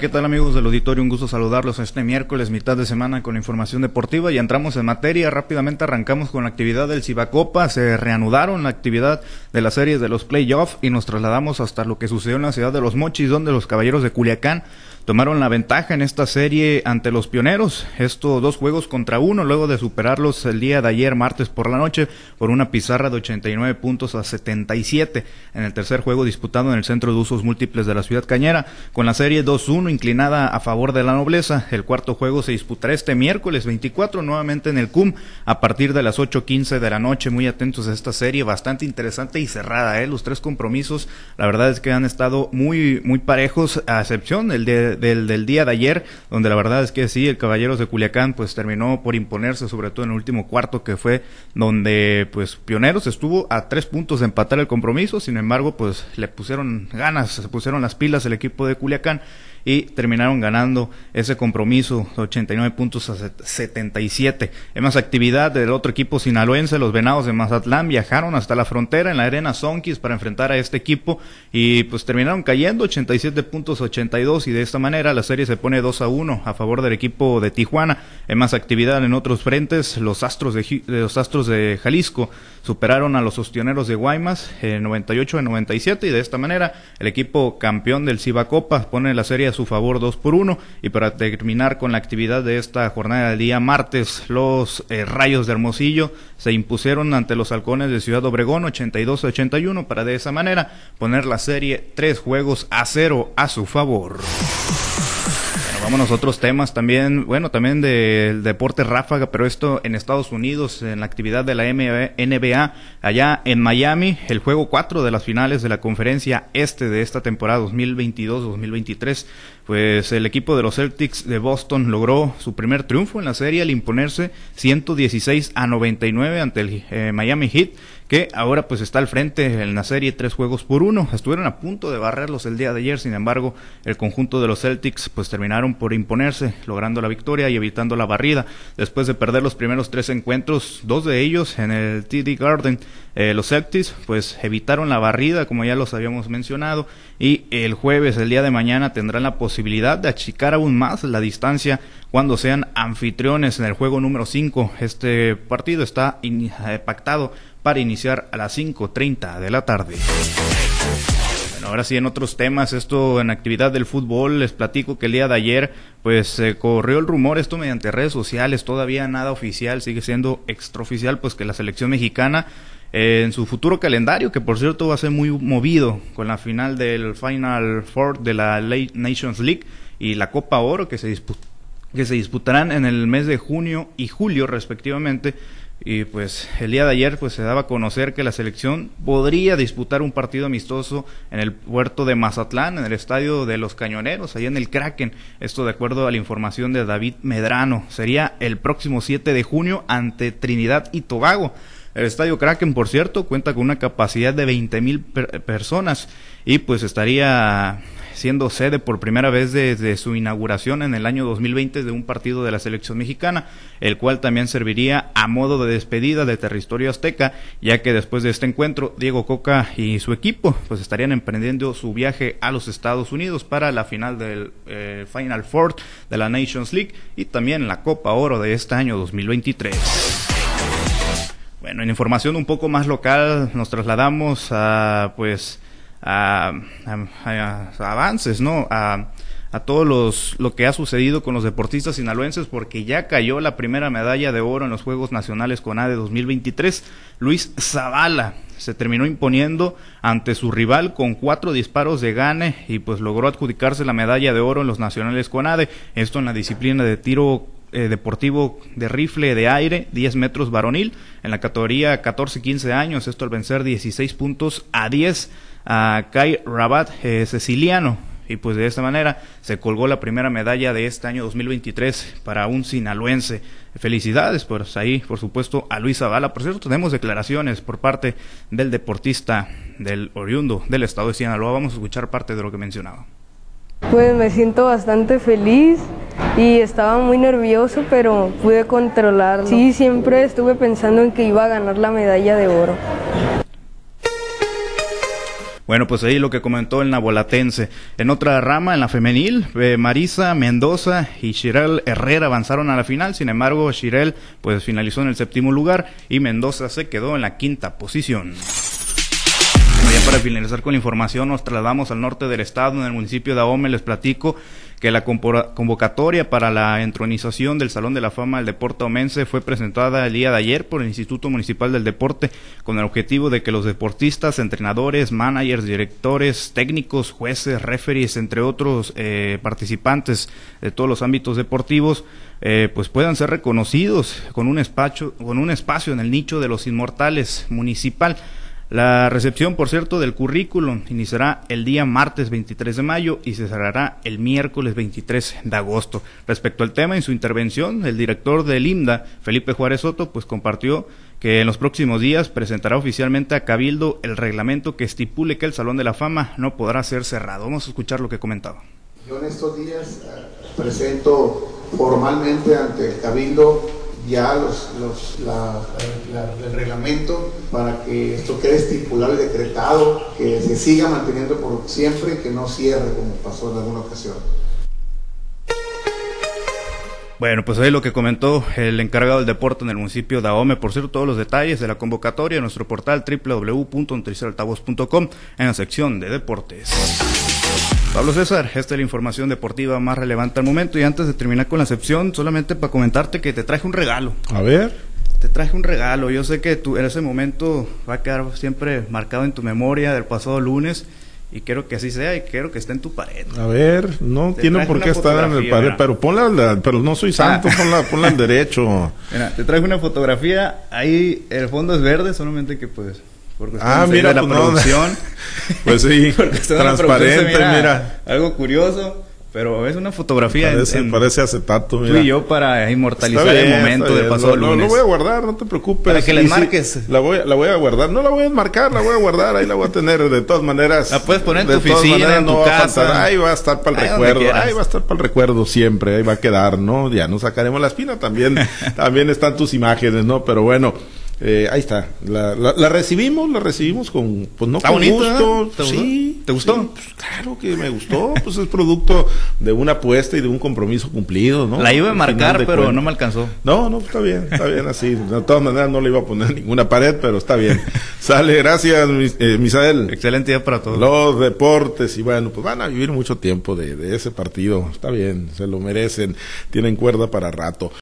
¿Qué tal amigos del auditorio? Un gusto saludarlos este miércoles, mitad de semana con información deportiva y entramos en materia. Rápidamente arrancamos con la actividad del Cibacopa. Se reanudaron la actividad de las series de los playoffs y nos trasladamos hasta lo que sucedió en la ciudad de Los Mochis, donde los caballeros de Culiacán tomaron la ventaja en esta serie ante los pioneros. Estos dos juegos contra uno, luego de superarlos el día de ayer, martes por la noche, por una pizarra de 89 puntos a 77 en el tercer juego disputado en el Centro de Usos Múltiples de la ciudad cañera, con la serie 2-1 inclinada a favor de la nobleza. El cuarto juego se disputará este miércoles 24 nuevamente en el CUM a partir de las 8.15 de la noche. Muy atentos a esta serie, bastante interesante y cerrada. ¿eh? Los tres compromisos, la verdad es que han estado muy, muy parejos, a excepción el de del, del día de ayer, donde la verdad es que sí, el Caballeros de Culiacán pues terminó por imponerse, sobre todo en el último cuarto que fue donde pues Pioneros estuvo a tres puntos de empatar el compromiso, sin embargo pues le pusieron ganas, se pusieron las pilas el equipo de Culiacán y terminaron ganando ese compromiso 89 puntos a 77. En más actividad del otro equipo sinaloense, los Venados de Mazatlán viajaron hasta la frontera en la arena Sonkis para enfrentar a este equipo y pues terminaron cayendo 87 puntos a 82 y de esta manera la serie se pone 2 a 1 a favor del equipo de Tijuana. En más actividad en otros frentes, los Astros de, los Astros de Jalisco superaron a los Ostioneros de Guaymas en 98 a 97 y de esta manera el equipo campeón del Cibacopa pone la serie a su favor 2 por 1 y para terminar con la actividad de esta jornada del día martes los eh, Rayos de Hermosillo se impusieron ante los Halcones de Ciudad Obregón 82 a 81 para de esa manera poner la serie tres juegos a cero a su favor. Vámonos a otros temas también, bueno, también del deporte ráfaga, pero esto en Estados Unidos, en la actividad de la NBA, allá en Miami, el juego 4 de las finales de la conferencia este de esta temporada 2022-2023, pues el equipo de los Celtics de Boston logró su primer triunfo en la serie al imponerse 116 a 99 ante el eh, Miami Heat que ahora pues está al frente en la serie tres juegos por uno. Estuvieron a punto de barrerlos el día de ayer, sin embargo el conjunto de los Celtics pues terminaron por imponerse, logrando la victoria y evitando la barrida. Después de perder los primeros tres encuentros, dos de ellos en el TD Garden, eh, los Celtics pues evitaron la barrida como ya los habíamos mencionado y el jueves, el día de mañana, tendrán la posibilidad de achicar aún más la distancia cuando sean anfitriones en el juego número 5. Este partido está eh, pactado para iniciar a las 5.30 de la tarde. Bueno, ahora sí en otros temas, esto en actividad del fútbol, les platico que el día de ayer pues se corrió el rumor, esto mediante redes sociales, todavía nada oficial, sigue siendo extraoficial, pues que la selección mexicana eh, en su futuro calendario, que por cierto va a ser muy movido con la final del Final Four de la Nations League y la Copa Oro que se, que se disputarán en el mes de junio y julio respectivamente, y pues el día de ayer pues se daba a conocer que la selección podría disputar un partido amistoso en el puerto de Mazatlán, en el estadio de los Cañoneros, allá en el Kraken. Esto de acuerdo a la información de David Medrano. Sería el próximo 7 de junio ante Trinidad y Tobago. El estadio Kraken, por cierto, cuenta con una capacidad de 20 mil personas y pues estaría siendo sede por primera vez desde su inauguración en el año 2020 de un partido de la selección mexicana, el cual también serviría a modo de despedida de territorio azteca, ya que después de este encuentro Diego Coca y su equipo pues estarían emprendiendo su viaje a los Estados Unidos para la final del eh, Final Four de la Nations League y también la Copa Oro de este año 2023. Bueno, en información un poco más local nos trasladamos a pues a, avances, ¿no? A, a todos los lo que ha sucedido con los deportistas sinaloenses porque ya cayó la primera medalla de oro en los Juegos Nacionales con ADE 2023. Luis Zavala se terminó imponiendo ante su rival con cuatro disparos de gane y pues logró adjudicarse la medalla de oro en los Nacionales con ADE. Esto en la disciplina de tiro eh, deportivo de rifle de aire, 10 metros varonil, en la categoría 14-15 años, esto al vencer 16 puntos a 10 a Kai Rabat, eh. Y pues de esta manera se colgó la primera medalla de este año 2023 para un sinaloense. Felicidades, pues ahí, por supuesto, a Luis Zavala. Por cierto, tenemos declaraciones por parte del deportista del oriundo del estado de Sinaloa. Vamos a escuchar parte de lo que mencionaba. Pues me siento bastante feliz y estaba muy nervioso, pero pude controlarlo. Sí, siempre estuve pensando en que iba a ganar la medalla de oro. Bueno, pues ahí lo que comentó el nabolatense. En otra rama, en la femenil, eh, Marisa Mendoza y Shirel Herrera avanzaron a la final. Sin embargo, Shirel pues finalizó en el séptimo lugar y Mendoza se quedó en la quinta posición. Ya para finalizar con la información, nos trasladamos al norte del estado, en el municipio de Ahome, les platico que la convocatoria para la entronización del Salón de la Fama del Deporte Omense fue presentada el día de ayer por el Instituto Municipal del Deporte con el objetivo de que los deportistas, entrenadores, managers, directores, técnicos, jueces, referees, entre otros eh, participantes de todos los ámbitos deportivos, eh, pues puedan ser reconocidos con un espacio, con un espacio en el nicho de los inmortales municipal. La recepción, por cierto, del currículum iniciará el día martes 23 de mayo y se cerrará el miércoles 23 de agosto. Respecto al tema, en su intervención, el director del IMDA, Felipe Juárez Soto, pues compartió que en los próximos días presentará oficialmente a Cabildo el reglamento que estipule que el Salón de la Fama no podrá ser cerrado. Vamos a escuchar lo que comentaba. Yo en estos días eh, presento formalmente ante el Cabildo ya los, los, la, el reglamento para que esto quede estipulado y decretado, que se siga manteniendo por siempre y que no cierre como pasó en alguna ocasión. Bueno, pues ahí lo que comentó el encargado del deporte en el municipio de Ahome. Por cierto, todos los detalles de la convocatoria en nuestro portal www.noticieraltavoz.com en la sección de deportes. Pablo César, esta es la información deportiva más relevante al momento y antes de terminar con la sección, solamente para comentarte que te traje un regalo. A ver. Te traje un regalo, yo sé que tú, en ese momento va a quedar siempre marcado en tu memoria del pasado lunes y quiero que así sea y quiero que esté en tu pared. A ver, no tiene por qué estar en el pared, pero ponla, pero no soy santo, ah. ponla, ponla al derecho. Mira, te traje una fotografía, ahí el fondo es verde, solamente que pues ah, mira, la pues producción. pues sí, transparente, mira. Algo curioso. Pero es una fotografía. Parece, parece acetato, mira. Tú y yo para inmortalizar el momento del pasado lo, lunes. Lo voy a guardar, no te preocupes. Para que le marques. la, voy, la voy a guardar. No la voy a marcar, la voy a guardar. Ahí la voy a tener de todas maneras. La puedes poner en tu oficina, en tu casa. ahí va a estar para el recuerdo. Ahí va a estar para el recuerdo siempre. Ahí va a quedar, ¿no? Ya no sacaremos la espina. También, también están tus imágenes, ¿no? Pero bueno. Eh, ahí está. La, la, recibimos, la recibimos con, pues no con gusto. ¿Te sí. ¿Te gustó? Pues, claro que me gustó. pues es producto de una apuesta y de un compromiso cumplido, ¿no? La iba a marcar, pero no me alcanzó. No, no, está bien, está bien así. De todas maneras no le iba a poner ninguna pared, pero está bien. Sale, gracias, eh, Misael. Excelente día para todos. Los deportes, y bueno, pues van a vivir mucho tiempo de, de ese partido. Está bien, se lo merecen. Tienen cuerda para rato.